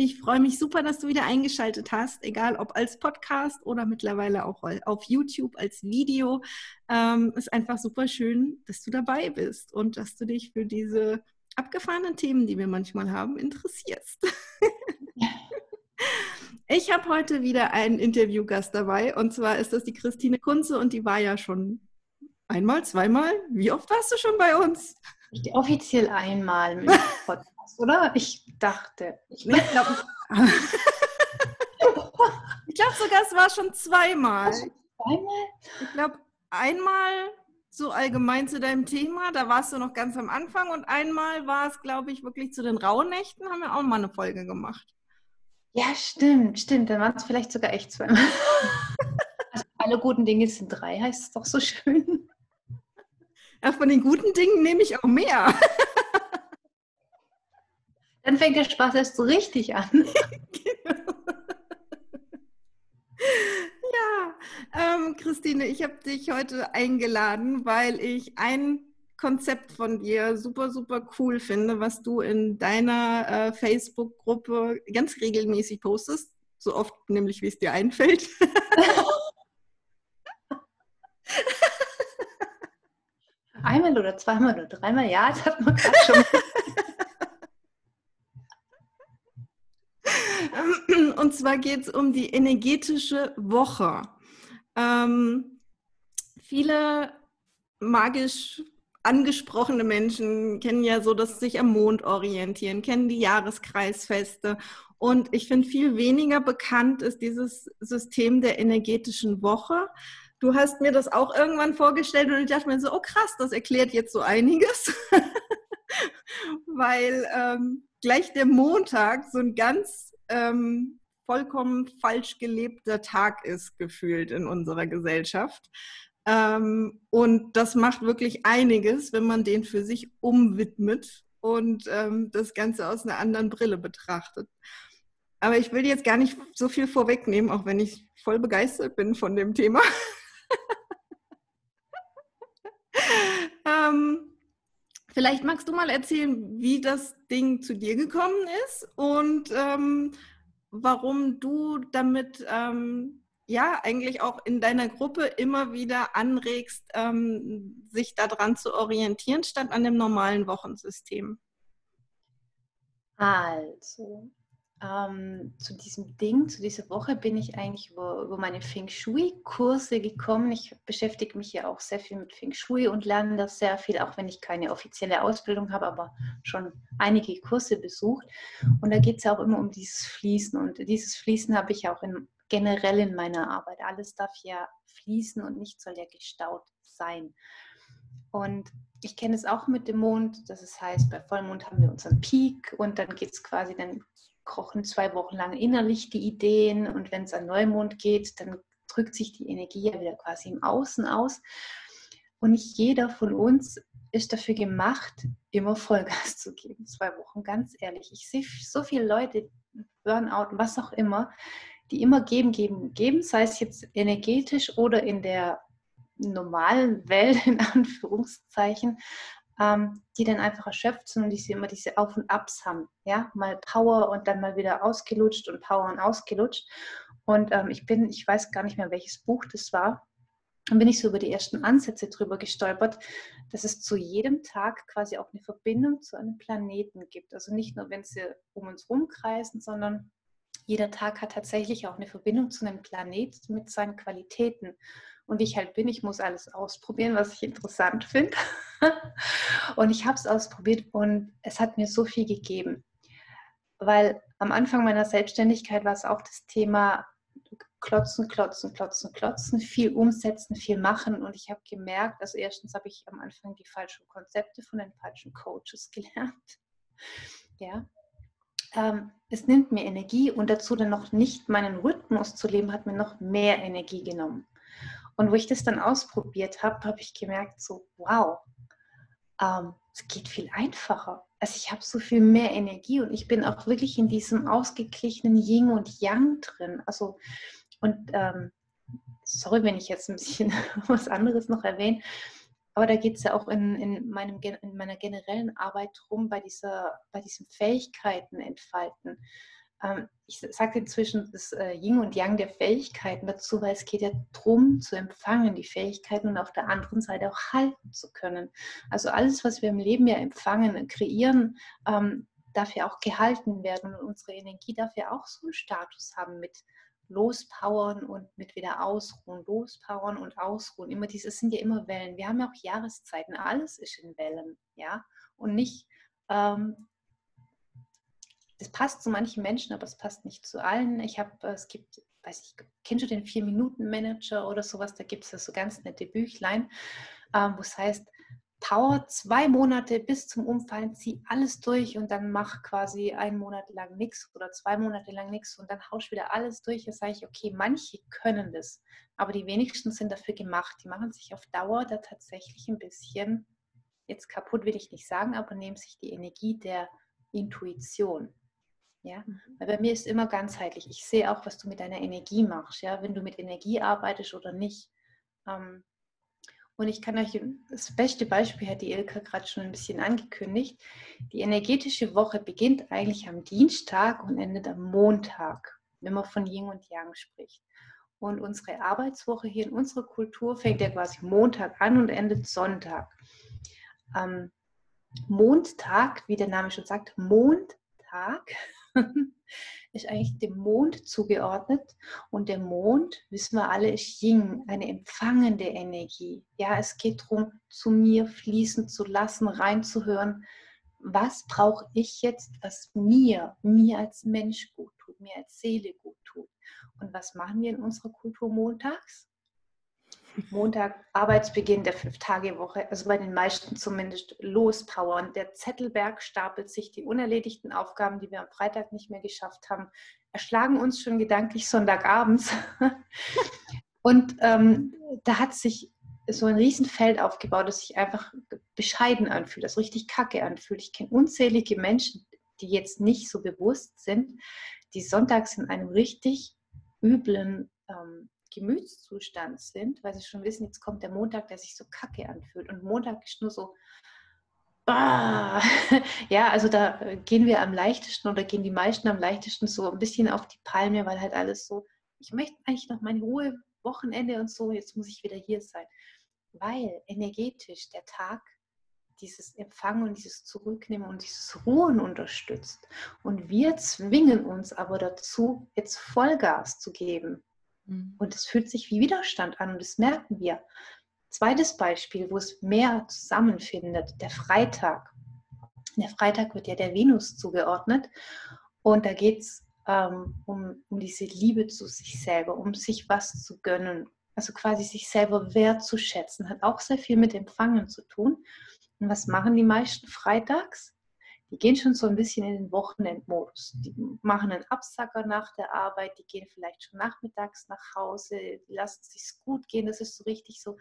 Ich freue mich super, dass du wieder eingeschaltet hast, egal ob als Podcast oder mittlerweile auch auf YouTube als Video. Ähm, ist einfach super schön, dass du dabei bist und dass du dich für diese abgefahrenen Themen, die wir manchmal haben, interessierst. Ich habe heute wieder einen Interviewgast dabei und zwar ist das die Christine Kunze und die war ja schon einmal, zweimal. Wie oft warst du schon bei uns? Offiziell einmal mit Podcast oder? Ich dachte. Ich glaube ich glaub sogar, es war schon zweimal. Zweimal? Ich glaube, einmal so allgemein zu deinem Thema, da warst du noch ganz am Anfang und einmal war es, glaube ich, wirklich zu den Rauhnächten, haben wir auch mal eine Folge gemacht. Ja, stimmt, stimmt. Dann waren es vielleicht sogar echt zweimal. also alle guten Dinge sind drei, heißt es doch so schön. Ja, von den guten Dingen nehme ich auch mehr. Dann fängt der Spaß erst so richtig an. genau. Ja, ähm, Christine, ich habe dich heute eingeladen, weil ich ein Konzept von dir super, super cool finde, was du in deiner äh, Facebook-Gruppe ganz regelmäßig postest. So oft nämlich, wie es dir einfällt. Einmal oder zweimal oder dreimal, ja, das hat man gerade schon. Und zwar geht es um die energetische Woche. Ähm, viele magisch angesprochene Menschen kennen ja so, dass sie sich am Mond orientieren, kennen die Jahreskreisfeste. Und ich finde, viel weniger bekannt ist dieses System der energetischen Woche. Du hast mir das auch irgendwann vorgestellt und ich dachte mir so, oh krass, das erklärt jetzt so einiges. Weil ähm, gleich der Montag so ein ganz ähm, vollkommen falsch gelebter Tag ist, gefühlt in unserer Gesellschaft. Ähm, und das macht wirklich einiges, wenn man den für sich umwidmet und ähm, das Ganze aus einer anderen Brille betrachtet. Aber ich will jetzt gar nicht so viel vorwegnehmen, auch wenn ich voll begeistert bin von dem Thema. ähm, Vielleicht magst du mal erzählen, wie das Ding zu dir gekommen ist und ähm, warum du damit ähm, ja eigentlich auch in deiner Gruppe immer wieder anregst, ähm, sich daran zu orientieren, statt an dem normalen Wochensystem. Also, ähm, zu diesem Ding, zu dieser Woche bin ich eigentlich über, über meine Feng Shui-Kurse gekommen. Ich beschäftige mich ja auch sehr viel mit Feng Shui und lerne das sehr viel, auch wenn ich keine offizielle Ausbildung habe, aber schon einige Kurse besucht. Und da geht es auch immer um dieses Fließen. Und dieses Fließen habe ich auch in, generell in meiner Arbeit. Alles darf ja fließen und nicht soll ja gestaut sein. Und ich kenne es auch mit dem Mond, das heißt, bei Vollmond haben wir unseren Peak und dann geht es quasi, dann kochen zwei Wochen lang innerlich die Ideen und wenn es an Neumond geht, dann drückt sich die Energie ja wieder quasi im Außen aus. Und nicht jeder von uns ist dafür gemacht, immer Vollgas zu geben. Zwei Wochen, ganz ehrlich. Ich sehe so viele Leute, Burnout, was auch immer, die immer geben, geben, geben, sei es jetzt energetisch oder in der normalen Welt, in Anführungszeichen ähm, die dann einfach erschöpft sind und die immer diese Auf und Abs haben. Ja, mal Power und dann mal wieder ausgelutscht und Power und ausgelutscht. Und ähm, ich bin, ich weiß gar nicht mehr, welches Buch das war. Dann bin ich so über die ersten Ansätze drüber gestolpert, dass es zu jedem Tag quasi auch eine Verbindung zu einem Planeten gibt. Also nicht nur, wenn sie um uns rumkreisen, sondern jeder Tag hat tatsächlich auch eine Verbindung zu einem Planet mit seinen Qualitäten und ich halt bin, ich muss alles ausprobieren, was ich interessant finde. und ich habe es ausprobiert und es hat mir so viel gegeben. Weil am Anfang meiner Selbstständigkeit war es auch das Thema klotzen, klotzen, klotzen, klotzen, viel umsetzen, viel machen. Und ich habe gemerkt, also erstens habe ich am Anfang die falschen Konzepte von den falschen Coaches gelernt. Ja. ähm, es nimmt mir Energie und dazu dann noch nicht meinen Rhythmus zu leben, hat mir noch mehr Energie genommen. Und wo ich das dann ausprobiert habe, habe ich gemerkt, so, wow, ähm, es geht viel einfacher. Also ich habe so viel mehr Energie und ich bin auch wirklich in diesem ausgeglichenen Yin und Yang drin. Also und ähm, sorry, wenn ich jetzt ein bisschen was anderes noch erwähne, aber da geht es ja auch in, in, meinem, in meiner generellen Arbeit drum, bei, dieser, bei diesen Fähigkeiten entfalten. Ähm, ich sage inzwischen das äh, Yin und Yang der Fähigkeiten dazu, weil es geht ja darum, zu empfangen, die Fähigkeiten und auf der anderen Seite auch halten zu können. Also alles, was wir im Leben ja empfangen, kreieren, ähm, darf ja auch gehalten werden und unsere Energie darf ja auch so einen Status haben mit lospowern und mit wieder ausruhen, lospowern und ausruhen. Immer dieses sind ja immer Wellen. Wir haben ja auch Jahreszeiten, alles ist in Wellen, ja. Und nicht, ähm, das passt zu manchen Menschen, aber es passt nicht zu allen. Ich habe, es gibt, weiß ich, kennst du den Vier-Minuten-Manager oder sowas? Da gibt es ja so ganz nette Büchlein, ähm, wo es heißt, Power zwei Monate bis zum Umfallen, zieh alles durch und dann mach quasi einen Monat lang nichts oder zwei Monate lang nichts und dann hausch wieder alles durch. Da sage ich, okay, manche können das, aber die wenigsten sind dafür gemacht. Die machen sich auf Dauer da tatsächlich ein bisschen, jetzt kaputt will ich nicht sagen, aber nehmen sich die Energie der Intuition. Ja, mhm. weil bei mir ist immer ganzheitlich. Ich sehe auch, was du mit deiner Energie machst, ja, wenn du mit Energie arbeitest oder nicht. Ähm, und ich kann euch das beste Beispiel hat die Ilka gerade schon ein bisschen angekündigt. Die energetische Woche beginnt eigentlich am Dienstag und endet am Montag, wenn man von Yin und Yang spricht. Und unsere Arbeitswoche hier in unserer Kultur fängt ja quasi Montag an und endet Sonntag. Am Montag, wie der Name schon sagt, Montag ist eigentlich dem Mond zugeordnet. Und der Mond, wissen wir alle, ist Yin, eine empfangende Energie. Ja, es geht darum, zu mir fließen zu lassen, reinzuhören. Was brauche ich jetzt, was mir, mir als Mensch gut tut, mir als Seele gut tut? Und was machen wir in unserer Kultur montags? Montag Arbeitsbeginn der Fünf-Tage-Woche, also bei den meisten zumindest, lospowern. Der Zettelberg stapelt sich, die unerledigten Aufgaben, die wir am Freitag nicht mehr geschafft haben, erschlagen uns schon gedanklich Sonntagabends. Und ähm, da hat sich so ein Riesenfeld aufgebaut, das sich einfach bescheiden anfühlt, das richtig kacke anfühlt. Ich kenne unzählige Menschen, die jetzt nicht so bewusst sind, die sonntags in einem richtig üblen ähm, Gemütszustand sind, weil sie schon wissen, jetzt kommt der Montag, der sich so kacke anfühlt. Und Montag ist nur so, bah. ja, also da äh, gehen wir am leichtesten oder gehen die meisten am leichtesten so ein bisschen auf die Palme, weil halt alles so, ich möchte eigentlich noch meine Ruhe, Wochenende und so, jetzt muss ich wieder hier sein. Weil energetisch der Tag dieses Empfangen und dieses Zurücknehmen und dieses Ruhen unterstützt. Und wir zwingen uns aber dazu, jetzt Vollgas zu geben. Mhm. Und es fühlt sich wie Widerstand an und das merken wir. Zweites Beispiel, wo es mehr zusammenfindet, der Freitag. Der Freitag wird ja der Venus zugeordnet und da geht es ähm, um, um diese Liebe zu sich selber, um sich was zu gönnen, also quasi sich selber wertzuschätzen, hat auch sehr viel mit Empfangen zu tun. Und was machen die meisten freitags? Die gehen schon so ein bisschen in den Wochenendmodus. Die machen einen Absacker nach der Arbeit, die gehen vielleicht schon nachmittags nach Hause, die lassen es sich gut gehen. Das ist so richtig so,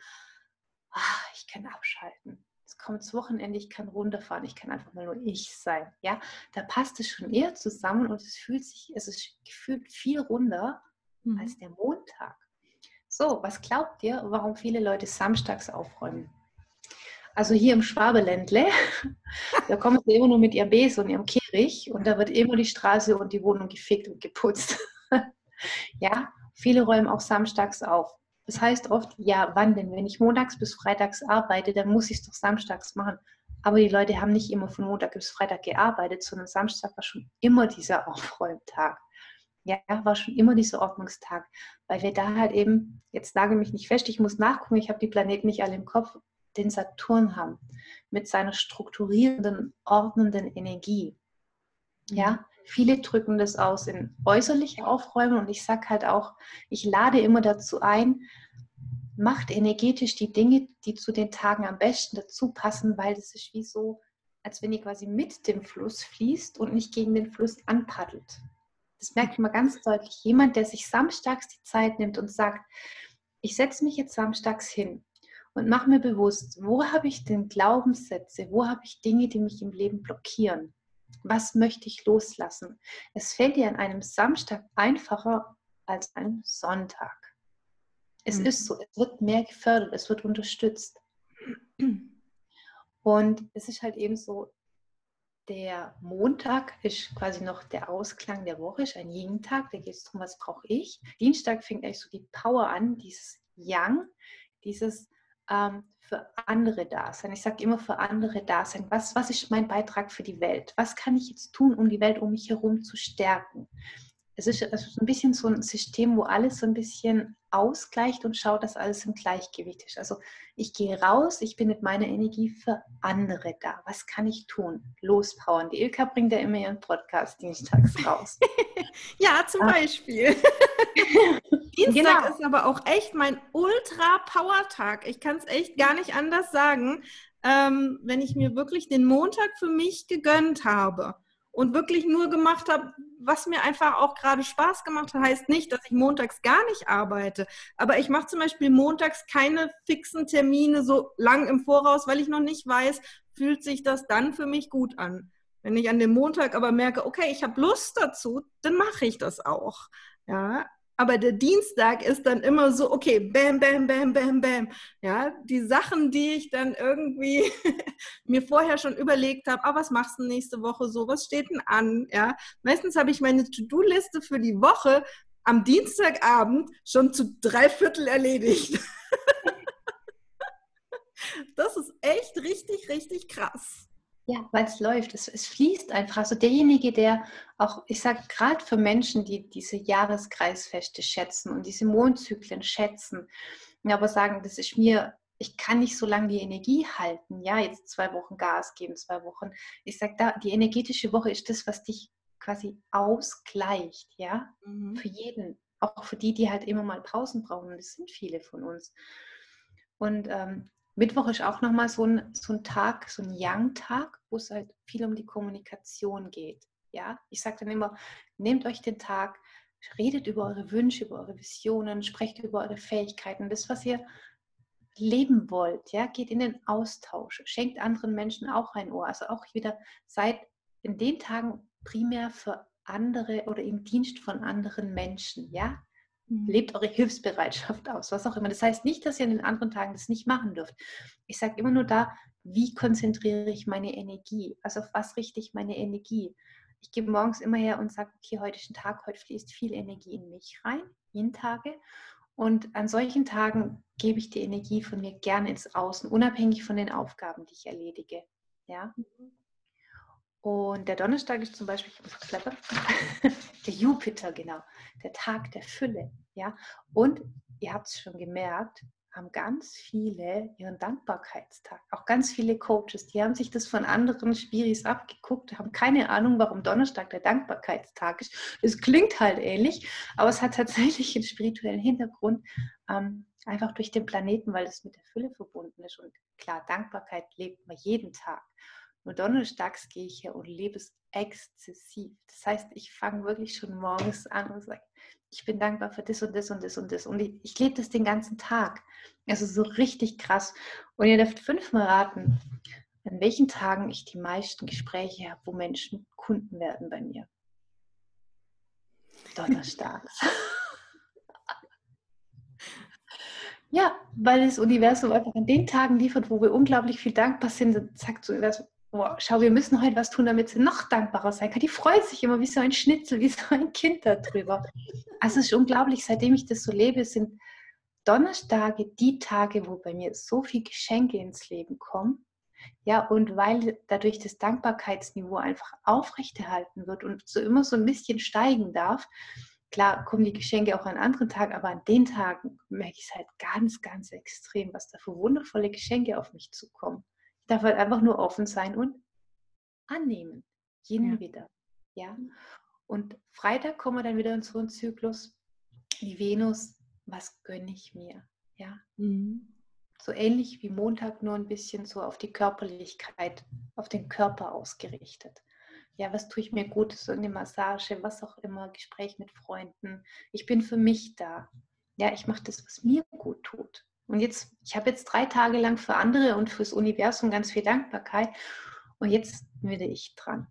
ach, ich kann abschalten. Es kommt das Wochenende, ich kann runterfahren, ich kann einfach mal nur ich sein. Ja, da passt es schon eher zusammen und es fühlt sich, es ist gefühlt viel runder mhm. als der Montag. So, was glaubt ihr, warum viele Leute samstags aufräumen? Also hier im Schwabeländle, da kommen sie immer nur mit ihrem Besen und ihrem Kehricht und da wird immer die Straße und die Wohnung gefegt und geputzt. ja, viele räumen auch samstags auf. Das heißt oft, ja, wann denn? Wenn ich montags bis freitags arbeite, dann muss ich es doch samstags machen. Aber die Leute haben nicht immer von Montag bis Freitag gearbeitet, sondern Samstag war schon immer dieser Aufräumtag. Ja, war schon immer dieser Ordnungstag, weil wir da halt eben, jetzt nage mich nicht fest, ich muss nachgucken, ich habe die Planeten nicht alle im Kopf, den Saturn haben, mit seiner strukturierenden, ordnenden Energie. Ja, mhm. viele drücken das aus in äußerliche Aufräumen und ich sage halt auch, ich lade immer dazu ein, macht energetisch die Dinge, die zu den Tagen am besten dazu passen, weil das ist wie so als wenn ihr quasi mit dem Fluss fließt und nicht gegen den Fluss anpaddelt. Das merkt man ganz deutlich. Jemand, der sich samstags die Zeit nimmt und sagt, ich setze mich jetzt samstags hin und mache mir bewusst, wo habe ich denn Glaubenssätze, wo habe ich Dinge, die mich im Leben blockieren? Was möchte ich loslassen? Es fällt dir an einem Samstag einfacher als an Sonntag. Es mhm. ist so, es wird mehr gefördert, es wird unterstützt. Und es ist halt eben so, der Montag ist quasi noch der Ausklang der Woche, ist ein Yin-Tag, da geht es darum, was brauche ich. Dienstag fängt eigentlich so die Power an, dieses Yang, dieses ähm, für andere da sein. Ich sage immer für andere da sein. Was, was ist mein Beitrag für die Welt? Was kann ich jetzt tun, um die Welt um mich herum zu stärken? Es ist, es ist ein bisschen so ein System, wo alles so ein bisschen ausgleicht und schaut, dass alles im Gleichgewicht ist. Also ich gehe raus, ich bin mit meiner Energie für andere da. Was kann ich tun? Lospowern. Die Ilka bringt ja immer ihren Podcast dienstags raus. ja, zum. Beispiel. Dienstag genau. ist aber auch echt mein Ultra-Power-Tag. Ich kann es echt gar nicht anders sagen, ähm, wenn ich mir wirklich den Montag für mich gegönnt habe und wirklich nur gemacht habe, was mir einfach auch gerade Spaß gemacht hat, heißt nicht, dass ich montags gar nicht arbeite. Aber ich mache zum Beispiel montags keine fixen Termine so lang im Voraus, weil ich noch nicht weiß, fühlt sich das dann für mich gut an. Wenn ich an dem Montag aber merke, okay, ich habe Lust dazu, dann mache ich das auch. Ja, aber der Dienstag ist dann immer so, okay, bam, bam, bam, bam, bam. Ja, die Sachen, die ich dann irgendwie mir vorher schon überlegt habe, ah, was machst du nächste Woche so, was steht denn an? Ja, meistens habe ich meine To-Do-Liste für die Woche am Dienstagabend schon zu drei Viertel erledigt. das ist echt richtig, richtig krass. Ja, weil es läuft, es, es fließt einfach. Also derjenige, der auch, ich sage gerade für Menschen, die diese Jahreskreisfeste schätzen und diese Mondzyklen schätzen, aber sagen, das ist mir, ich kann nicht so lange die Energie halten, ja, jetzt zwei Wochen Gas geben, zwei Wochen. Ich sage da, die energetische Woche ist das, was dich quasi ausgleicht, ja, mhm. für jeden, auch für die, die halt immer mal Pausen brauchen. Und das sind viele von uns. Und ähm, Mittwoch ist auch nochmal so ein, so ein Tag, so ein Young-Tag, wo es halt viel um die Kommunikation geht. Ja, ich sage dann immer, nehmt euch den Tag, redet über eure Wünsche, über eure Visionen, sprecht über eure Fähigkeiten, das, was ihr leben wollt. Ja, geht in den Austausch, schenkt anderen Menschen auch ein Ohr. Also auch wieder seid in den Tagen primär für andere oder im Dienst von anderen Menschen. Ja. Lebt eure Hilfsbereitschaft aus, was auch immer. Das heißt nicht, dass ihr an den anderen Tagen das nicht machen dürft. Ich sage immer nur da, wie konzentriere ich meine Energie? Also auf was richte ich meine Energie? Ich gehe morgens immer her und sage, okay, heute ist ein Tag, heute fließt viel Energie in mich rein, jeden Tage. Und an solchen Tagen gebe ich die Energie von mir gerne ins Außen, unabhängig von den Aufgaben, die ich erledige. Ja? Mhm. Und der Donnerstag ist zum Beispiel, ich muss klappern, der Jupiter, genau, der Tag der Fülle. Ja? Und ihr habt es schon gemerkt, haben ganz viele ihren Dankbarkeitstag. Auch ganz viele Coaches, die haben sich das von anderen Spiris abgeguckt, haben keine Ahnung, warum Donnerstag der Dankbarkeitstag ist. Es klingt halt ähnlich, aber es hat tatsächlich einen spirituellen Hintergrund, ähm, einfach durch den Planeten, weil es mit der Fülle verbunden ist. Und klar, Dankbarkeit lebt man jeden Tag. Nur donnerstags gehe ich her und lebe es exzessiv. Das heißt, ich fange wirklich schon morgens an und sage, ich bin dankbar für das und das und das und das. Und ich, ich lebe das den ganzen Tag. Also so richtig krass. Und ihr dürft fünfmal raten, an welchen Tagen ich die meisten Gespräche habe, wo Menschen Kunden werden bei mir. Donnerstags. ja, weil das Universum einfach an den Tagen liefert, wo wir unglaublich viel dankbar sind, sagt so Universum, oh, schau, wir müssen heute was tun, damit sie noch dankbarer sein kann. Die freut sich immer wie so ein Schnitzel, wie so ein Kind darüber. Also es ist unglaublich, seitdem ich das so lebe, sind Donnerstage die Tage, wo bei mir so viel Geschenke ins Leben kommen. Ja, und weil dadurch das Dankbarkeitsniveau einfach aufrechterhalten wird und so immer so ein bisschen steigen darf, klar kommen die Geschenke auch an anderen Tagen, aber an den Tagen merke ich es halt ganz, ganz extrem, was da für wundervolle Geschenke auf mich zukommen darf halt einfach nur offen sein und annehmen. Jeden ja. wieder. Ja. Und Freitag kommen wir dann wieder in so einen Zyklus. Die Venus, was gönne ich mir? Ja. Mhm. so ähnlich wie Montag, nur ein bisschen so auf die Körperlichkeit, auf den Körper ausgerichtet. Ja, was tue ich mir gut? So eine Massage, was auch immer, Gespräch mit Freunden. Ich bin für mich da. Ja, ich mache das, was mir gut tut. Und jetzt, ich habe jetzt drei Tage lang für andere und fürs Universum ganz viel Dankbarkeit. Und jetzt werde ich dran.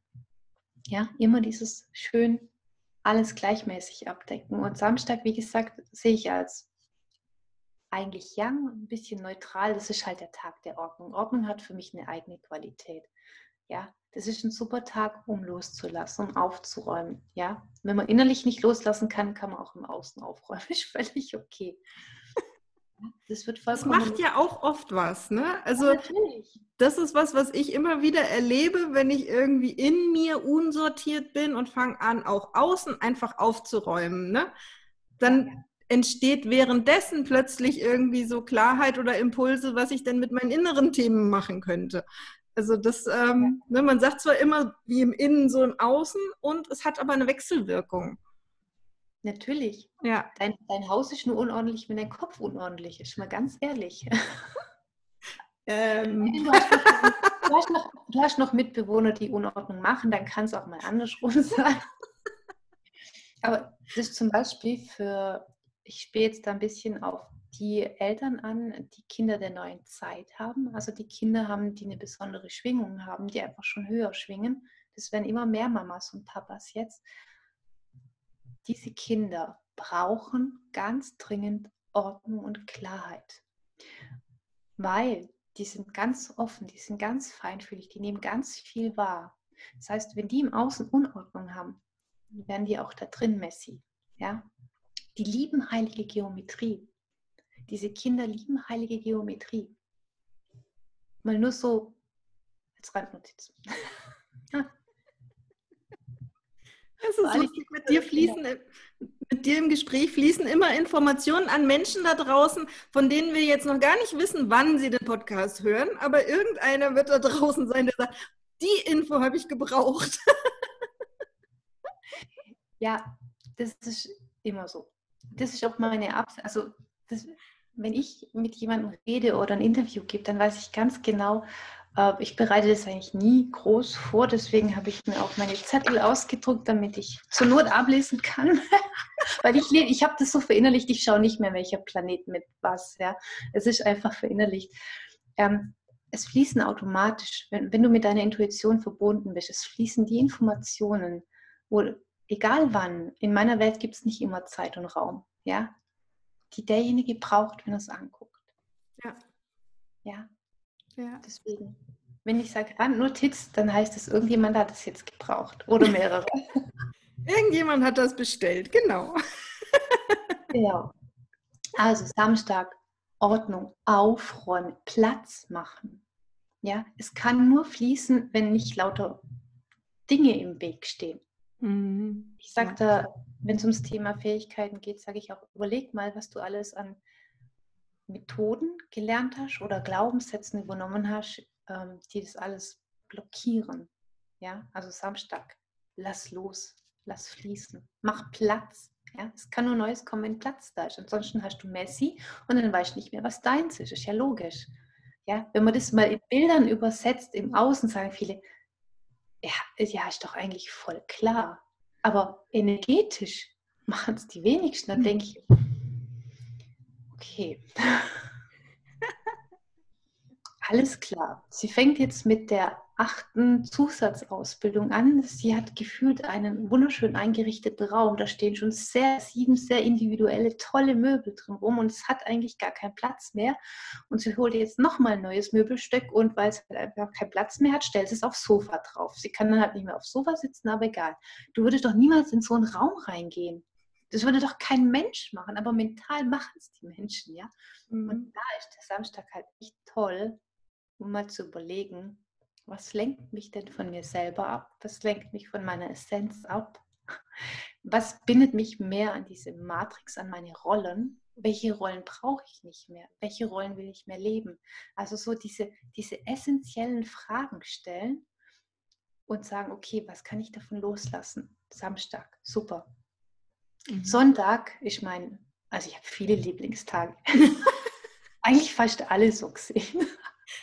Ja, immer dieses schön alles gleichmäßig abdecken. Und Samstag, wie gesagt, sehe ich als eigentlich young, ein bisschen neutral. Das ist halt der Tag der Ordnung. Ordnung hat für mich eine eigene Qualität. Ja, das ist ein super Tag, um loszulassen, um aufzuräumen. Ja, wenn man innerlich nicht loslassen kann, kann man auch im Außen aufräumen. Ist völlig okay. Das wird vollkommen. Das macht ja auch oft was, ne? Also ja, das ist was, was ich immer wieder erlebe, wenn ich irgendwie in mir unsortiert bin und fange an, auch außen einfach aufzuräumen, ne? Dann ja. entsteht währenddessen plötzlich irgendwie so Klarheit oder Impulse, was ich denn mit meinen inneren Themen machen könnte. Also das, ähm, ja. ne, man sagt zwar immer wie im Innen so im Außen und es hat aber eine Wechselwirkung. Natürlich. Ja. Dein, dein Haus ist nur unordentlich, wenn dein Kopf unordentlich ist. Mal ganz ehrlich. Ähm. Du, hast noch, du, hast noch, du, hast noch, Mitbewohner, die Unordnung machen, dann kann es auch mal andersrum sein. Aber das ist zum Beispiel für, ich spiele jetzt da ein bisschen auf die Eltern an, die Kinder der neuen Zeit haben. Also die Kinder haben, die eine besondere Schwingung haben, die einfach schon höher schwingen. Das werden immer mehr Mamas und Papas jetzt diese Kinder brauchen ganz dringend Ordnung und Klarheit, weil die sind ganz offen, die sind ganz feinfühlig, die nehmen ganz viel wahr. Das heißt, wenn die im Außen Unordnung haben, werden die auch da drin messy. Ja? Die lieben heilige Geometrie. Diese Kinder lieben heilige Geometrie. Mal nur so als Randnotiz. Das ist lustig. Mit dir fließen, mit dir im Gespräch fließen immer Informationen an Menschen da draußen, von denen wir jetzt noch gar nicht wissen, wann sie den Podcast hören, aber irgendeiner wird da draußen sein, der sagt, die Info habe ich gebraucht. Ja, das ist immer so. Das ist auch meine Absicht. Also, das, wenn ich mit jemandem rede oder ein Interview gebe, dann weiß ich ganz genau, ich bereite das eigentlich nie groß vor, deswegen habe ich mir auch meine Zettel ausgedruckt, damit ich zur Not ablesen kann. Weil ich, ich habe das so verinnerlicht, ich schaue nicht mehr, welcher Planet mit was. Ja. Es ist einfach verinnerlicht. Ähm, es fließen automatisch, wenn, wenn du mit deiner Intuition verbunden bist, es fließen die Informationen, wo, egal wann, in meiner Welt gibt es nicht immer Zeit und Raum, ja, die derjenige braucht, wenn er es anguckt. Ja. Ja. Ja. Deswegen, wenn ich sage Randnotiz, dann heißt es, irgendjemand hat es jetzt gebraucht oder mehrere. irgendjemand hat das bestellt, genau. genau. Also Samstag, Ordnung, aufräumen, Platz machen. Ja, es kann nur fließen, wenn nicht lauter Dinge im Weg stehen. Mhm. Ich sage da, wenn es ums Thema Fähigkeiten geht, sage ich auch, überleg mal, was du alles an Methoden gelernt hast oder Glaubenssätzen übernommen hast, ähm, die das alles blockieren. Ja, also Samstag, lass los, lass fließen, mach Platz. Ja, es kann nur Neues kommen, wenn Platz da ist. Ansonsten hast du Messi und dann weißt du nicht mehr, was deins ist. Ist ja logisch. Ja, wenn man das mal in Bildern übersetzt, im Außen sagen viele, ja, ja, ist doch eigentlich voll klar. Aber energetisch machen es die wenigsten. Dann hm. denke ich, Okay. Alles klar. Sie fängt jetzt mit der achten Zusatzausbildung an. Sie hat gefühlt einen wunderschön eingerichteten Raum. Da stehen schon sehr, sieben sehr individuelle, tolle Möbel drin rum und es hat eigentlich gar keinen Platz mehr. Und sie holt jetzt nochmal ein neues Möbelstück und weil es halt einfach keinen Platz mehr hat, stellt es aufs Sofa drauf. Sie kann dann halt nicht mehr aufs Sofa sitzen, aber egal. Du würdest doch niemals in so einen Raum reingehen. Das würde doch kein Mensch machen, aber mental machen es die Menschen, ja. Mhm. Und da ist der Samstag halt echt toll, um mal zu überlegen, was lenkt mich denn von mir selber ab? Was lenkt mich von meiner Essenz ab? Was bindet mich mehr an diese Matrix, an meine Rollen? Welche Rollen brauche ich nicht mehr? Welche Rollen will ich mehr leben? Also so diese, diese essentiellen Fragen stellen und sagen, okay, was kann ich davon loslassen? Samstag, super. Mhm. Sonntag, ich meine, also ich habe viele Lieblingstage. eigentlich fast alle so gesehen.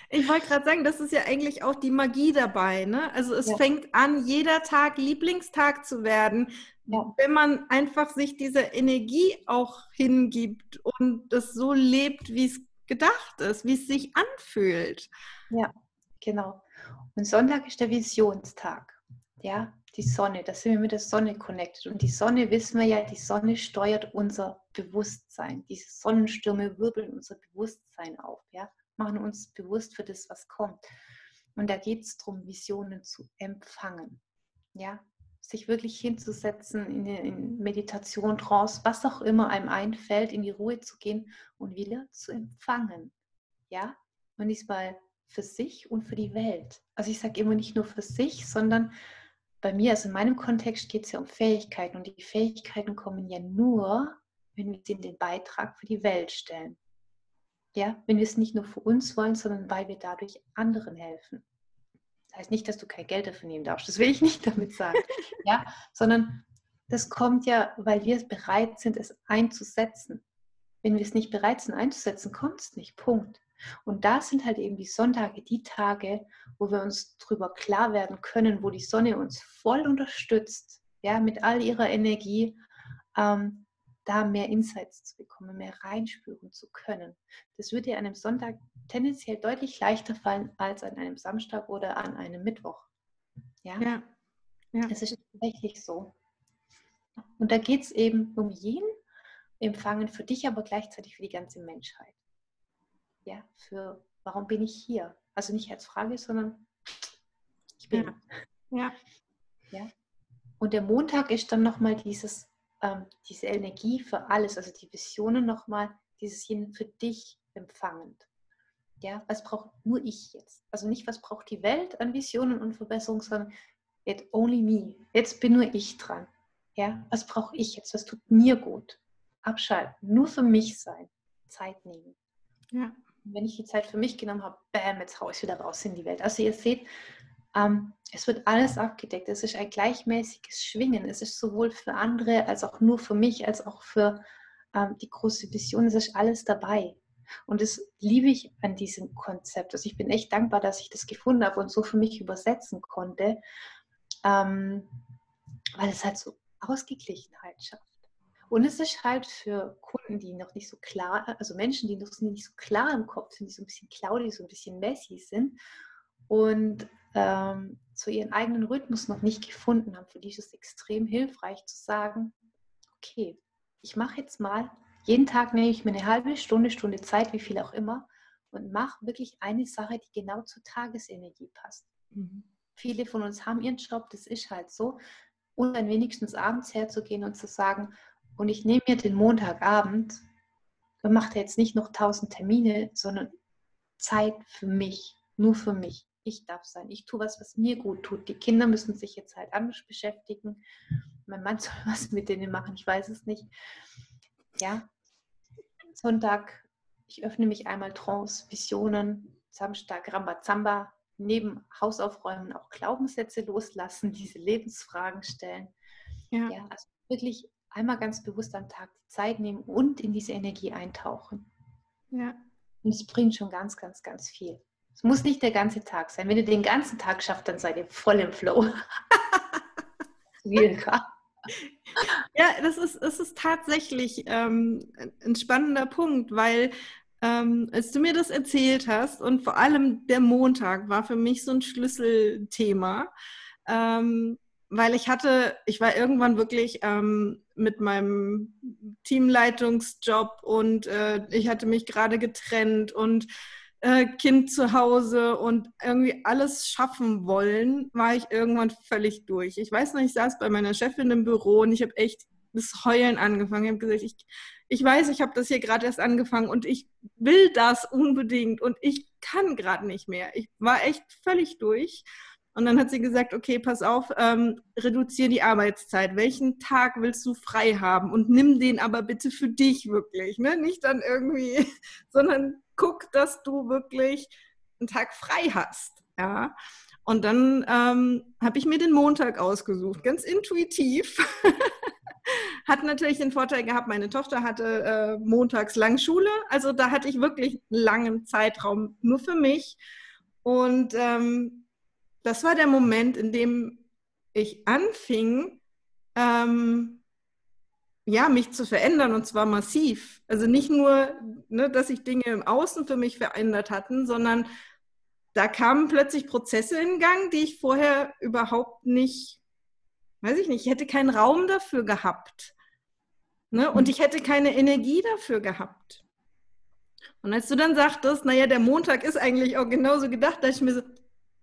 Ich wollte gerade sagen, das ist ja eigentlich auch die Magie dabei. Ne? Also es ja. fängt an, jeder Tag Lieblingstag zu werden, ja. wenn man einfach sich dieser Energie auch hingibt und das so lebt, wie es gedacht ist, wie es sich anfühlt. Ja, genau. Und Sonntag ist der Visionstag. Ja, die Sonne, da sind wir mit der Sonne connected. Und die Sonne, wissen wir ja, die Sonne steuert unser Bewusstsein. Diese Sonnenstürme wirbeln unser Bewusstsein auf, ja, machen uns bewusst für das, was kommt. Und da geht es darum, Visionen zu empfangen. Ja, sich wirklich hinzusetzen, in, in Meditation, Trance, was auch immer einem einfällt, in die Ruhe zu gehen und wieder zu empfangen. Ja, und diesmal für sich und für die Welt. Also ich sage immer nicht nur für sich, sondern bei mir, also in meinem Kontext geht es ja um Fähigkeiten und die Fähigkeiten kommen ja nur, wenn wir sie in den Beitrag für die Welt stellen. Ja, wenn wir es nicht nur für uns wollen, sondern weil wir dadurch anderen helfen. Das heißt nicht, dass du kein Geld dafür nehmen darfst, das will ich nicht damit sagen, ja, sondern das kommt ja, weil wir bereit sind, es einzusetzen. Wenn wir es nicht bereit sind einzusetzen, kommt es nicht. Punkt. Und da sind halt eben die Sonntage die Tage, wo wir uns darüber klar werden können, wo die Sonne uns voll unterstützt, ja, mit all ihrer Energie, ähm, da mehr Insights zu bekommen, mehr reinspüren zu können. Das würde dir an einem Sonntag tendenziell deutlich leichter fallen als an einem Samstag oder an einem Mittwoch. Ja, ja. ja. Es ist tatsächlich so. Und da geht es eben um jeden Empfangen für dich, aber gleichzeitig für die ganze Menschheit. Ja, für warum bin ich hier? Also nicht als Frage, sondern ich bin. Ja. ja. ja. Und der Montag ist dann nochmal dieses ähm, diese Energie für alles, also die Visionen nochmal, dieses hin für dich empfangend. Ja, was braucht nur ich jetzt? Also nicht, was braucht die Welt an Visionen und Verbesserungen, sondern it only me. Jetzt bin nur ich dran. Ja, was brauche ich jetzt? Was tut mir gut? Abschalten, nur für mich sein, Zeit nehmen. Ja. Wenn ich die Zeit für mich genommen habe, bam, jetzt haue ich wieder raus in die Welt. Also ihr seht, ähm, es wird alles abgedeckt. Es ist ein gleichmäßiges Schwingen. Es ist sowohl für andere als auch nur für mich, als auch für ähm, die große Vision. Es ist alles dabei. Und das liebe ich an diesem Konzept. Also ich bin echt dankbar, dass ich das gefunden habe und so für mich übersetzen konnte, ähm, weil es halt so Ausgeglichenheit schafft. Und es ist halt für Kunden, die noch nicht so klar, also Menschen, die noch nicht so klar im Kopf sind, die so ein bisschen cloudy, so ein bisschen messy sind und ähm, zu ihren eigenen Rhythmus noch nicht gefunden haben. Für die ist es extrem hilfreich zu sagen, okay, ich mache jetzt mal, jeden Tag nehme ich mir eine halbe Stunde, Stunde Zeit, wie viel auch immer, und mache wirklich eine Sache, die genau zur Tagesenergie passt. Mhm. Viele von uns haben ihren Job, das ist halt so. Und dann wenigstens abends herzugehen und zu sagen, und ich nehme mir den Montagabend und mache jetzt nicht noch tausend Termine, sondern Zeit für mich, nur für mich ich darf sein. Ich tue was, was mir gut tut. Die Kinder müssen sich jetzt halt anders beschäftigen. Mein Mann soll was mit denen machen, ich weiß es nicht. Ja, Sonntag, ich öffne mich einmal Trance, Visionen, Samstag Rambazamba, neben Hausaufräumen auch Glaubenssätze loslassen, diese Lebensfragen stellen. Ja. ja, also wirklich einmal ganz bewusst am Tag die Zeit nehmen und in diese Energie eintauchen. Ja. Und es bringt schon ganz, ganz, ganz viel. Es muss nicht der ganze Tag sein. Wenn ihr den ganzen Tag schafft, dann seid ihr voll im Flow. ja, das ist, das ist tatsächlich ähm, ein spannender Punkt, weil ähm, als du mir das erzählt hast und vor allem der Montag war für mich so ein Schlüsselthema, ähm, weil ich hatte, ich war irgendwann wirklich ähm, mit meinem Teamleitungsjob und äh, ich hatte mich gerade getrennt und äh, kind zu Hause und irgendwie alles schaffen wollen, war ich irgendwann völlig durch. Ich weiß noch, ich saß bei meiner Chefin im Büro und ich habe echt das Heulen angefangen. Ich habe gesagt, ich, ich weiß, ich habe das hier gerade erst angefangen und ich will das unbedingt und ich kann gerade nicht mehr. Ich war echt völlig durch. Und dann hat sie gesagt, okay, pass auf, ähm, reduziere die Arbeitszeit. Welchen Tag willst du frei haben? Und nimm den aber bitte für dich wirklich. Ne? Nicht dann irgendwie, sondern guck, dass du wirklich einen Tag frei hast. Ja. Und dann ähm, habe ich mir den Montag ausgesucht, ganz intuitiv. hat natürlich den Vorteil gehabt, meine Tochter hatte äh, montags lang Schule. Also da hatte ich wirklich einen langen Zeitraum nur für mich. Und ähm, das war der Moment, in dem ich anfing, ähm, ja, mich zu verändern und zwar massiv. Also nicht nur, ne, dass sich Dinge im Außen für mich verändert hatten, sondern da kamen plötzlich Prozesse in Gang, die ich vorher überhaupt nicht, weiß ich nicht, ich hätte keinen Raum dafür gehabt. Ne? Und ich hätte keine Energie dafür gehabt. Und als du dann sagtest, naja, der Montag ist eigentlich auch genauso gedacht, da ich mir so,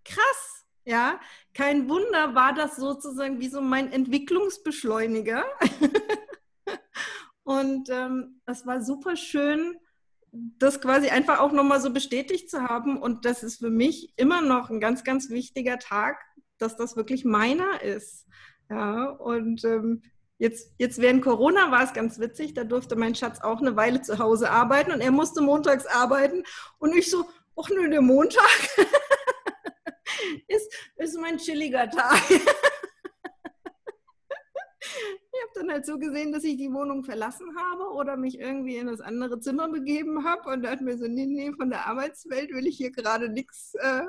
krass, ja, kein Wunder war das sozusagen wie so mein Entwicklungsbeschleuniger. Und ähm, war super schön, das quasi einfach auch nochmal so bestätigt zu haben. Und das ist für mich immer noch ein ganz, ganz wichtiger Tag, dass das wirklich meiner ist. Ja, und ähm, jetzt, jetzt während Corona war es ganz witzig, da durfte mein Schatz auch eine Weile zu Hause arbeiten und er musste montags arbeiten. Und ich so, ach nö, der Montag ist, ist mein chilliger Tag. Ich habe dann halt so gesehen, dass ich die Wohnung verlassen habe oder mich irgendwie in das andere Zimmer begeben habe und dachte mir so, nee, nee, von der Arbeitswelt will ich hier gerade nichts äh,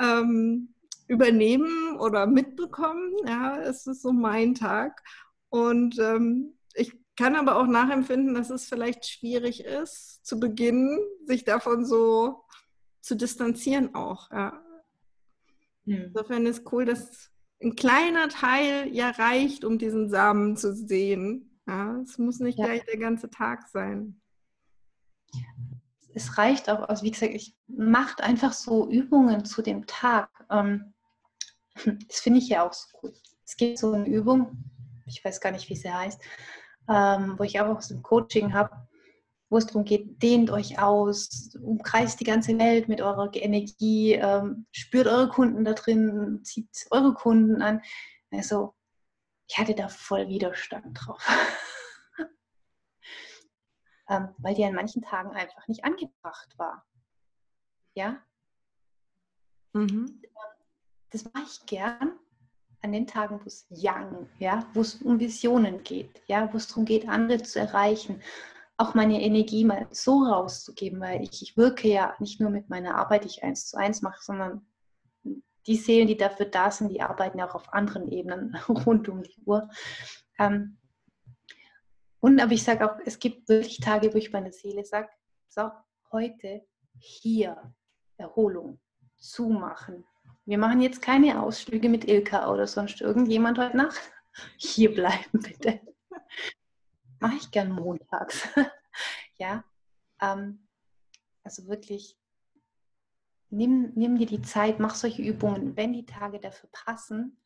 ähm, übernehmen oder mitbekommen. Ja, es ist so mein Tag. Und ähm, ich kann aber auch nachempfinden, dass es vielleicht schwierig ist, zu Beginn sich davon so zu distanzieren auch. Ja. Hm. Insofern ist cool, dass ein kleiner Teil ja reicht, um diesen Samen zu sehen. Ja, es muss nicht ja. gleich der ganze Tag sein. Es reicht auch aus, wie gesagt, ich macht einfach so Übungen zu dem Tag. Ähm, das finde ich ja auch so cool. Es gibt so eine Übung, ich weiß gar nicht, wie sie heißt, ähm, wo ich auch so ein Coaching habe, wo es darum geht, dehnt euch aus, umkreist die ganze Welt mit eurer Energie, ähm, spürt eure Kunden da drin, zieht eure Kunden an. Also, ich hatte da voll Widerstand drauf. ähm, weil die an manchen Tagen einfach nicht angebracht war. Ja? Mhm. Das mache ich gern an den Tagen, wo es young, ja, wo es um Visionen geht, ja, wo es darum geht, andere zu erreichen, auch meine Energie mal so rauszugeben, weil ich, ich wirke ja nicht nur mit meiner Arbeit, die ich eins zu eins mache, sondern die Seelen, die dafür da sind, die arbeiten ja auch auf anderen Ebenen rund um die Uhr. Ähm, und aber ich sage auch, es gibt wirklich Tage, wo ich meine Seele sage, so, heute hier Erholung zumachen. Wir machen jetzt keine Ausflüge mit Ilka oder sonst irgendjemand heute Nacht. Hier bleiben bitte mache ich gern montags. ja, ähm, also wirklich, nimm, nimm dir die Zeit, mach solche Übungen, wenn die Tage dafür passen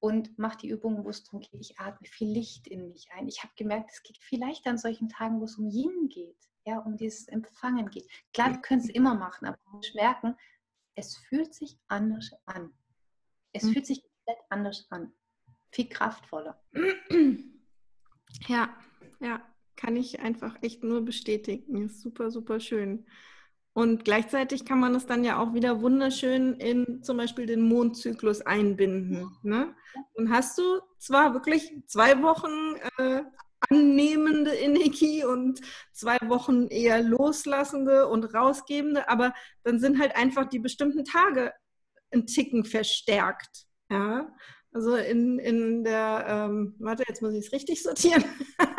und mach die Übungen, wo es darum geht, ich atme viel Licht in mich ein. Ich habe gemerkt, es geht vielleicht an solchen Tagen, wo es um Yin geht, ja, um dieses Empfangen geht. Klar, wir können es immer machen, aber du musst merken, es fühlt sich anders an. Es mhm. fühlt sich komplett anders an. Viel kraftvoller. Ja, ja, kann ich einfach echt nur bestätigen. Ist super, super schön. Und gleichzeitig kann man es dann ja auch wieder wunderschön in zum Beispiel den Mondzyklus einbinden. Ne? Dann hast du zwar wirklich zwei Wochen äh, annehmende Energie und zwei Wochen eher loslassende und rausgebende, aber dann sind halt einfach die bestimmten Tage ein Ticken verstärkt. Ja? Also in, in der, ähm, warte, jetzt muss ich es richtig sortieren.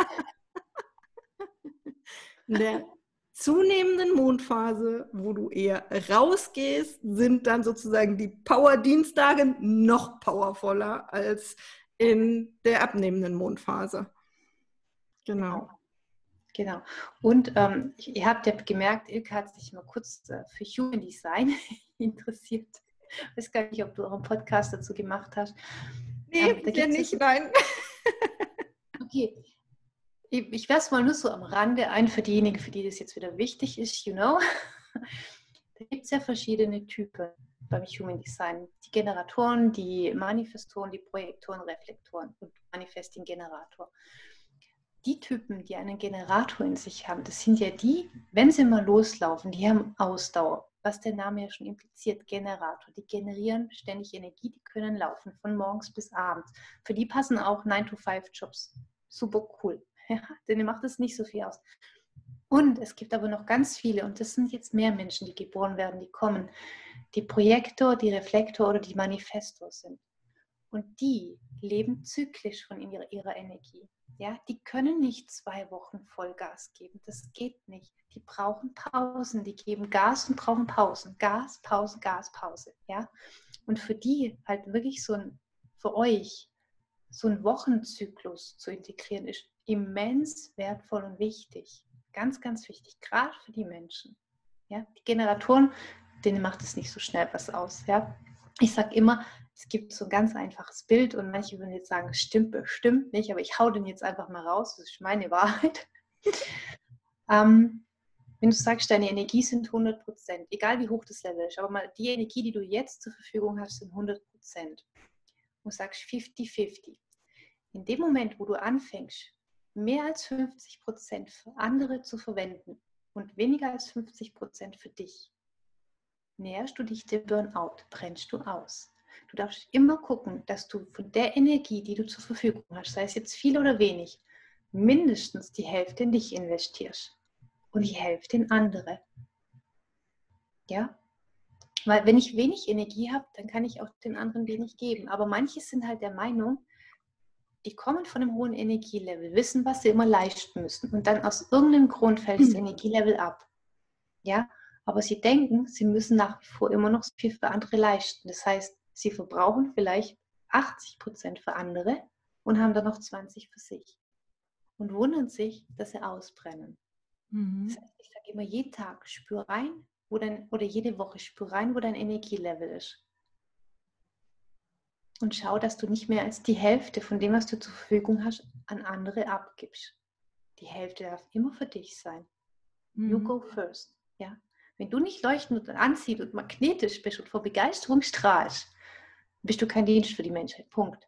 in der zunehmenden Mondphase, wo du eher rausgehst, sind dann sozusagen die Power-Dienstage noch powervoller als in der abnehmenden Mondphase. Genau. Genau. Und ähm, ihr habt ja gemerkt, Ilka hat sich mal kurz äh, für Human Design interessiert. Ich weiß gar nicht, ob du auch einen Podcast dazu gemacht hast. Nee, ähm, ja nicht, nein. okay, ich, ich werfe es mal nur so am Rande ein für diejenigen, für die das jetzt wieder wichtig ist, you know. Da gibt es ja verschiedene Typen beim Human Design. Die Generatoren, die Manifestoren, die Projektoren, Reflektoren und Manifesting Generator. Die Typen, die einen Generator in sich haben, das sind ja die, wenn sie mal loslaufen, die haben Ausdauer, was der Name ja schon impliziert, Generator. Die generieren ständig Energie, die können laufen von morgens bis abends. Für die passen auch 9-to-5-Jobs super cool. Ja, denen macht es nicht so viel aus. Und es gibt aber noch ganz viele, und das sind jetzt mehr Menschen, die geboren werden, die kommen, die Projektor, die Reflektor oder die Manifestor sind. Und die leben zyklisch von ihrer, ihrer Energie. Ja, die können nicht zwei Wochen Vollgas geben. Das geht nicht. Die brauchen Pausen. Die geben Gas und brauchen Pausen. Gas, Pause, Gas, Pause. Ja, und für die halt wirklich so ein, für euch so ein Wochenzyklus zu integrieren, ist immens wertvoll und wichtig. Ganz, ganz wichtig, gerade für die Menschen. Ja, die Generatoren, denen macht es nicht so schnell was aus. Ja, ich sage immer, es gibt so ein ganz einfaches Bild und manche würden jetzt sagen, es stimmt bestimmt nicht, aber ich hau den jetzt einfach mal raus, das ist meine Wahrheit. ähm, wenn du sagst, deine Energie sind 100 Prozent, egal wie hoch das Level ist, aber mal die Energie, die du jetzt zur Verfügung hast, sind 100 Prozent. Und sagst 50-50. In dem Moment, wo du anfängst, mehr als 50 Prozent für andere zu verwenden und weniger als 50 Prozent für dich, näherst du dich dem Burnout, brennst du aus. Du darfst immer gucken, dass du von der Energie, die du zur Verfügung hast, sei es jetzt viel oder wenig, mindestens die Hälfte in dich investierst und die Hälfte in andere. Ja? Weil wenn ich wenig Energie habe, dann kann ich auch den anderen wenig geben. Aber manche sind halt der Meinung, die kommen von einem hohen Energielevel, wissen, was sie immer leisten müssen und dann aus irgendeinem Grund fällt das hm. Energielevel ab. Ja, aber sie denken, sie müssen nach wie vor immer noch so viel für andere leisten. Das heißt, sie verbrauchen vielleicht 80 Prozent für andere und haben dann noch 20 für sich und wundern sich, dass sie ausbrennen. Mhm. Das heißt, ich sage immer, jeden Tag spür rein, wo dein, oder jede Woche spür rein, wo dein Energielevel ist. Und schau, dass du nicht mehr als die Hälfte von dem, was du zur Verfügung hast, an andere abgibst. Die Hälfte darf immer für dich sein. Mhm. You go first. Ja? Wenn du nicht leuchtend und anziehend und magnetisch bist und vor Begeisterung strahlst, bist du kein Dienst für die Menschheit. Punkt.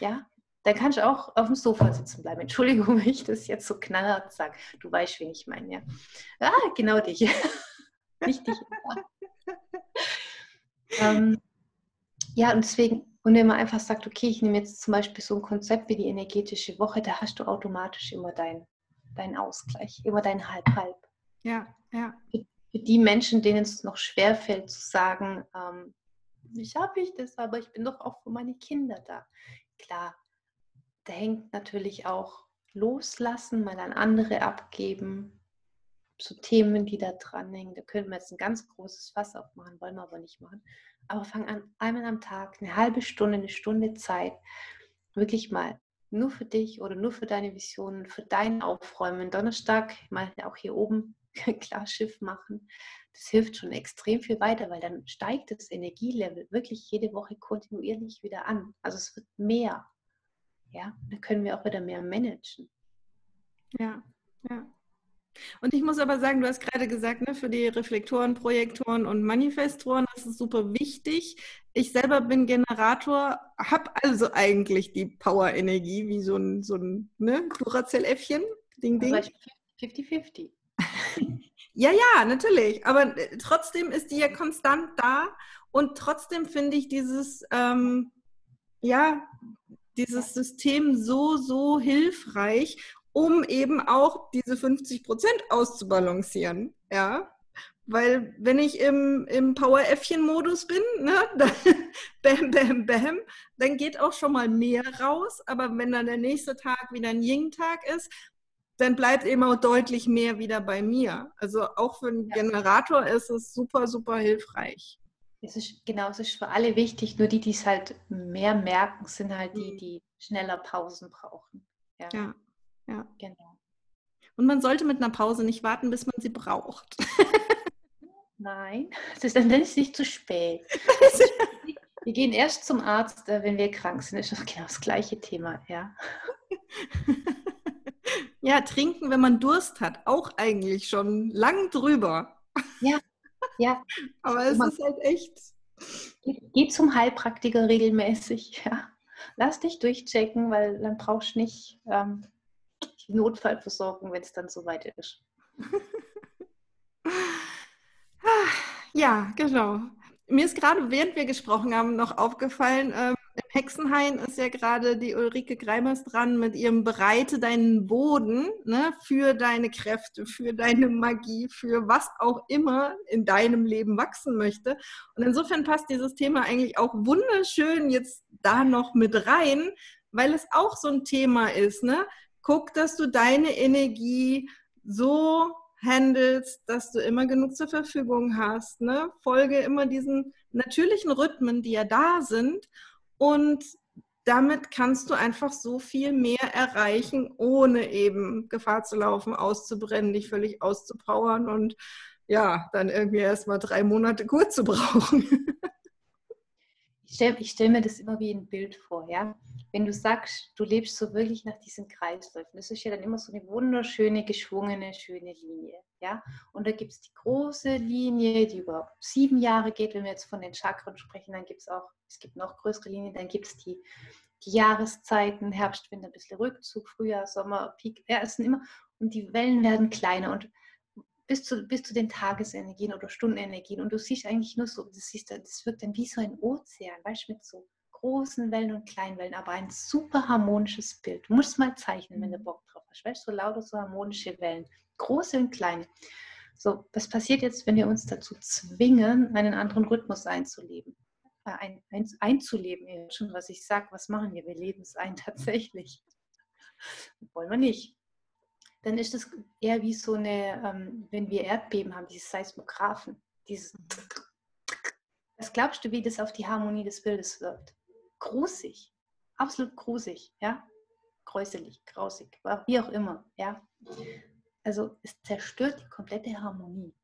Ja? Dann kannst du auch auf dem Sofa sitzen bleiben. Entschuldigung, wenn ich das jetzt so knallhart sage. Du weißt, wen ich meine, ja. Ah, genau dich. nicht dich. ähm, ja, und deswegen, und wenn man einfach sagt, okay, ich nehme jetzt zum Beispiel so ein Konzept wie die energetische Woche, da hast du automatisch immer deinen dein Ausgleich, immer dein Halb-Halb. Ja, ja für die Menschen, denen es noch schwerfällt zu sagen, ähm, wie schaffe ich das, aber ich bin doch auch für meine Kinder da. Klar, da hängt natürlich auch loslassen, mal an andere abgeben, so Themen, die da dran hängen. Da können wir jetzt ein ganz großes Fass aufmachen, wollen wir aber nicht machen. Aber fang an, einmal am Tag, eine halbe Stunde, eine Stunde Zeit, wirklich mal nur für dich oder nur für deine Visionen, für dein Aufräumen. Donnerstag, mal auch hier oben klar Schiff machen. Das hilft schon extrem viel weiter, weil dann steigt das Energielevel wirklich jede Woche kontinuierlich wieder an. Also es wird mehr. Ja, dann können wir auch wieder mehr managen. Ja, ja. Und ich muss aber sagen, du hast gerade gesagt, ne, für die Reflektoren, Projektoren und Manifestoren, das ist super wichtig. Ich selber bin Generator, habe also eigentlich die Power-Energie, wie so ein, so ein ne, Duracell-Äffchen. Ding, ding. 50-50. Ja, ja, natürlich. Aber äh, trotzdem ist die ja konstant da und trotzdem finde ich dieses, ähm, ja, dieses System so, so hilfreich, um eben auch diese 50 Prozent auszubalancieren. Ja, weil wenn ich im, im Power-Äffchen-Modus bin, ne, dann, bam, bam, bam, dann geht auch schon mal mehr raus. Aber wenn dann der nächste Tag wieder ein Ying-Tag ist, dann bleibt eben auch deutlich mehr wieder bei mir. Also auch für einen Generator ist es super, super hilfreich. Es ist genau, es ist für alle wichtig. Nur die, die es halt mehr merken, sind halt die, mhm. die schneller Pausen brauchen. Ja, ja. Ja. Genau. Und man sollte mit einer Pause nicht warten, bis man sie braucht. Nein, es ist dann ist nicht zu spät. Wir gehen erst zum Arzt, äh, wenn wir krank sind. Das ist genau das gleiche Thema, ja. Ja, trinken, wenn man Durst hat, auch eigentlich schon lang drüber. Ja, ja. Aber es ist halt echt. Geh, geh, zum Heilpraktiker regelmäßig, ja. Lass dich durchchecken, weil dann brauchst du nicht ähm, Notfallversorgung, wenn es dann soweit ist. ja, genau. Mir ist gerade, während wir gesprochen haben, noch aufgefallen, ähm, im Hexenhain ist ja gerade die Ulrike Greimers dran mit ihrem Bereite deinen Boden ne, für deine Kräfte, für deine Magie, für was auch immer in deinem Leben wachsen möchte. Und insofern passt dieses Thema eigentlich auch wunderschön jetzt da noch mit rein, weil es auch so ein Thema ist. Ne? Guck, dass du deine Energie so handelst, dass du immer genug zur Verfügung hast. Ne? Folge immer diesen natürlichen Rhythmen, die ja da sind. Und damit kannst du einfach so viel mehr erreichen, ohne eben Gefahr zu laufen, auszubrennen, dich völlig auszupowern und ja, dann irgendwie erst mal drei Monate Kur zu brauchen. Ich stelle stell mir das immer wie ein Bild vor, ja. Wenn du sagst, du lebst so wirklich nach diesen Kreisläufen, das ist ja dann immer so eine wunderschöne, geschwungene, schöne Linie, ja. Und da gibt es die große Linie, die über sieben Jahre geht. Wenn wir jetzt von den Chakren sprechen, dann gibt es auch, es gibt noch größere Linien, dann gibt es die, die Jahreszeiten, Herbst, Winter, ein bisschen Rückzug, Frühjahr, Sommer, Peak, ja, es sind immer, und die Wellen werden kleiner und bis zu, bis zu den Tagesenergien oder Stundenenergien. Und du siehst eigentlich nur so, das, siehst, das wirkt dann wie so ein Ozean, weißt du, mit so großen Wellen und kleinen Wellen, aber ein super harmonisches Bild. Du musst mal zeichnen, wenn du mhm. Bock drauf hast. Weißt du, so lauter, so harmonische Wellen, große und kleine. So, was passiert jetzt, wenn wir uns dazu zwingen, einen anderen Rhythmus einzuleben? Äh, ein, ein, einzuleben, schon was ich sage, was machen wir? Wir leben es ein tatsächlich. Wollen wir nicht dann ist es eher wie so eine, ähm, wenn wir Erdbeben haben, diese Seismographen. Dieses Was glaubst du, wie das auf die Harmonie des Bildes wirkt? Grusig, absolut grusig, ja? Gräuselig, grausig, wie auch immer, ja? Also es zerstört die komplette Harmonie.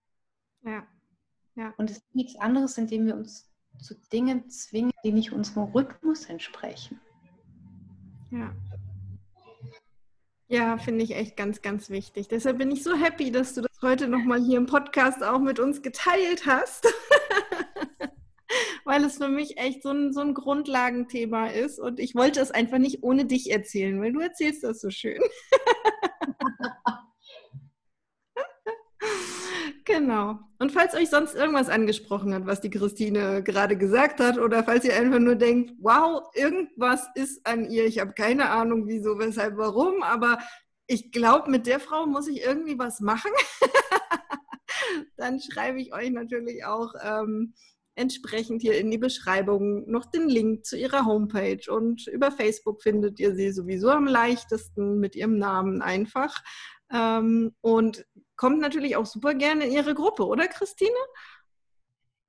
Ja. ja. Und es ist nichts anderes, indem wir uns zu Dingen zwingen, die nicht unserem Rhythmus entsprechen. Ja. Ja, finde ich echt ganz, ganz wichtig. Deshalb bin ich so happy, dass du das heute nochmal hier im Podcast auch mit uns geteilt hast. weil es für mich echt so ein, so ein Grundlagenthema ist. Und ich wollte es einfach nicht ohne dich erzählen, weil du erzählst das so schön. Genau. Und falls euch sonst irgendwas angesprochen hat, was die Christine gerade gesagt hat, oder falls ihr einfach nur denkt, wow, irgendwas ist an ihr, ich habe keine Ahnung, wieso, weshalb, warum, aber ich glaube, mit der Frau muss ich irgendwie was machen, dann schreibe ich euch natürlich auch ähm, entsprechend hier in die Beschreibung noch den Link zu ihrer Homepage. Und über Facebook findet ihr sie sowieso am leichtesten mit ihrem Namen einfach. Ähm, und kommt natürlich auch super gerne in Ihre Gruppe, oder Christine?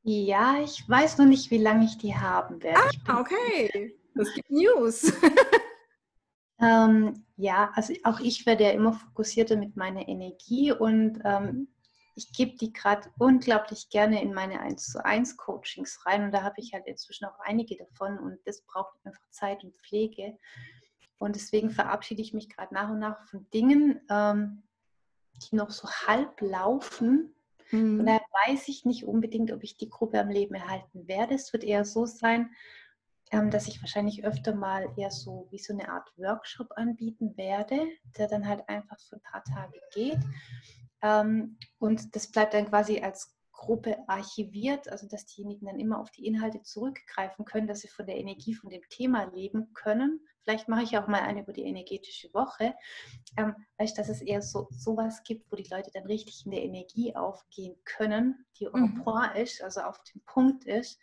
Ja, ich weiß noch nicht, wie lange ich die haben werde. Ah, okay. Das gibt News. ähm, ja, also auch ich werde ja immer fokussierter mit meiner Energie und ähm, ich gebe die gerade unglaublich gerne in meine 1 zu 1 Coachings rein und da habe ich halt inzwischen auch einige davon und das braucht einfach Zeit und Pflege. Und deswegen verabschiede ich mich gerade nach und nach von Dingen, ähm, die noch so halb laufen. Mhm. Und daher weiß ich nicht unbedingt, ob ich die Gruppe am Leben erhalten werde. Es wird eher so sein, ähm, dass ich wahrscheinlich öfter mal eher so wie so eine Art Workshop anbieten werde, der dann halt einfach für ein paar Tage geht. Ähm, und das bleibt dann quasi als Gruppe archiviert, also dass diejenigen dann immer auf die Inhalte zurückgreifen können, dass sie von der Energie, von dem Thema leben können. Vielleicht mache ich auch mal eine über die energetische Woche, ähm, weil ich, dass es eher so sowas gibt, wo die Leute dann richtig in der Energie aufgehen können, die mhm. point ist, also auf dem Punkt ist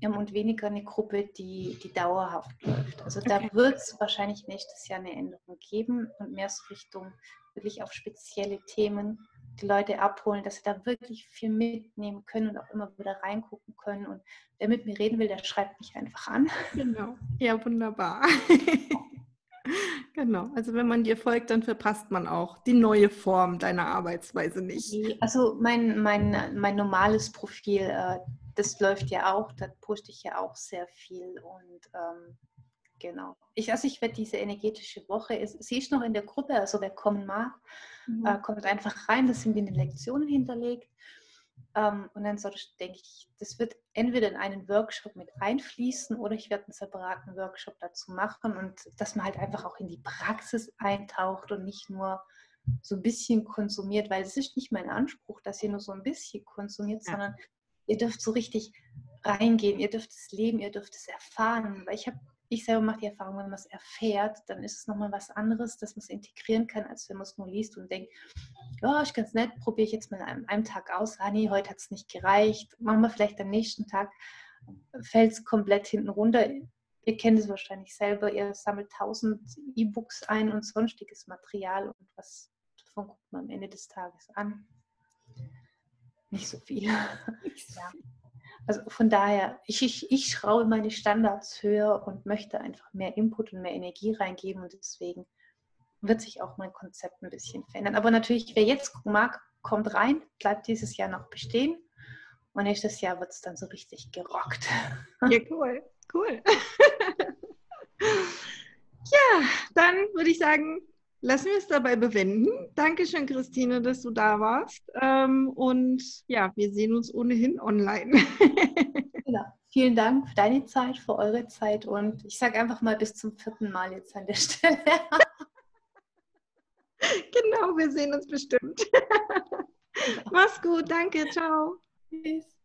ähm, und weniger eine Gruppe, die, die dauerhaft läuft. Also da okay. wird es wahrscheinlich nächstes Jahr eine Änderung geben und mehr so Richtung wirklich auf spezielle Themen die Leute abholen, dass sie da wirklich viel mitnehmen können und auch immer wieder reingucken können. Und wer mit mir reden will, der schreibt mich einfach an. Genau, ja, wunderbar. genau, also wenn man dir folgt, dann verpasst man auch die neue Form deiner Arbeitsweise nicht. Also mein, mein, mein normales Profil, äh, das läuft ja auch, da poste ich ja auch sehr viel und ähm, Genau. Ich, also ich werde diese energetische Woche, sie ist noch in der Gruppe, also wer kommen mag, mhm. äh, kommt einfach rein, das sind in den Lektionen hinterlegt. Ähm, und dann ich, denke ich, das wird entweder in einen Workshop mit einfließen oder ich werde einen separaten Workshop dazu machen und dass man halt einfach auch in die Praxis eintaucht und nicht nur so ein bisschen konsumiert, weil es ist nicht mein Anspruch, dass ihr nur so ein bisschen konsumiert, ja. sondern ihr dürft so richtig reingehen, ihr dürft es leben, ihr dürft es erfahren. Weil ich habe ich selber mache die Erfahrung, wenn man es erfährt, dann ist es nochmal was anderes, dass man es integrieren kann, als wenn man es nur liest und denkt, ja, ich ganz nett, probiere ich jetzt mal an einem Tag aus. Ah, nee, heute hat es nicht gereicht. Machen wir vielleicht am nächsten Tag, fällt es komplett hinten runter. Ihr kennt es wahrscheinlich selber, ihr sammelt tausend E-Books ein und sonstiges Material und was davon guckt man am Ende des Tages an? Nicht so viel. ja. Also von daher, ich, ich, ich schraube meine Standards höher und möchte einfach mehr Input und mehr Energie reingeben und deswegen wird sich auch mein Konzept ein bisschen verändern. Aber natürlich, wer jetzt mag, kommt rein, bleibt dieses Jahr noch bestehen und nächstes Jahr wird es dann so richtig gerockt. Ja, cool, cool. ja, dann würde ich sagen, lassen wir es dabei bewenden. Dankeschön, Christine, dass du da warst. Ähm, und ja, wir sehen uns ohnehin online. genau. Vielen Dank für deine Zeit, für eure Zeit und ich sage einfach mal bis zum vierten Mal jetzt an der Stelle. genau, wir sehen uns bestimmt. Mach's gut, danke, ciao. Tschüss.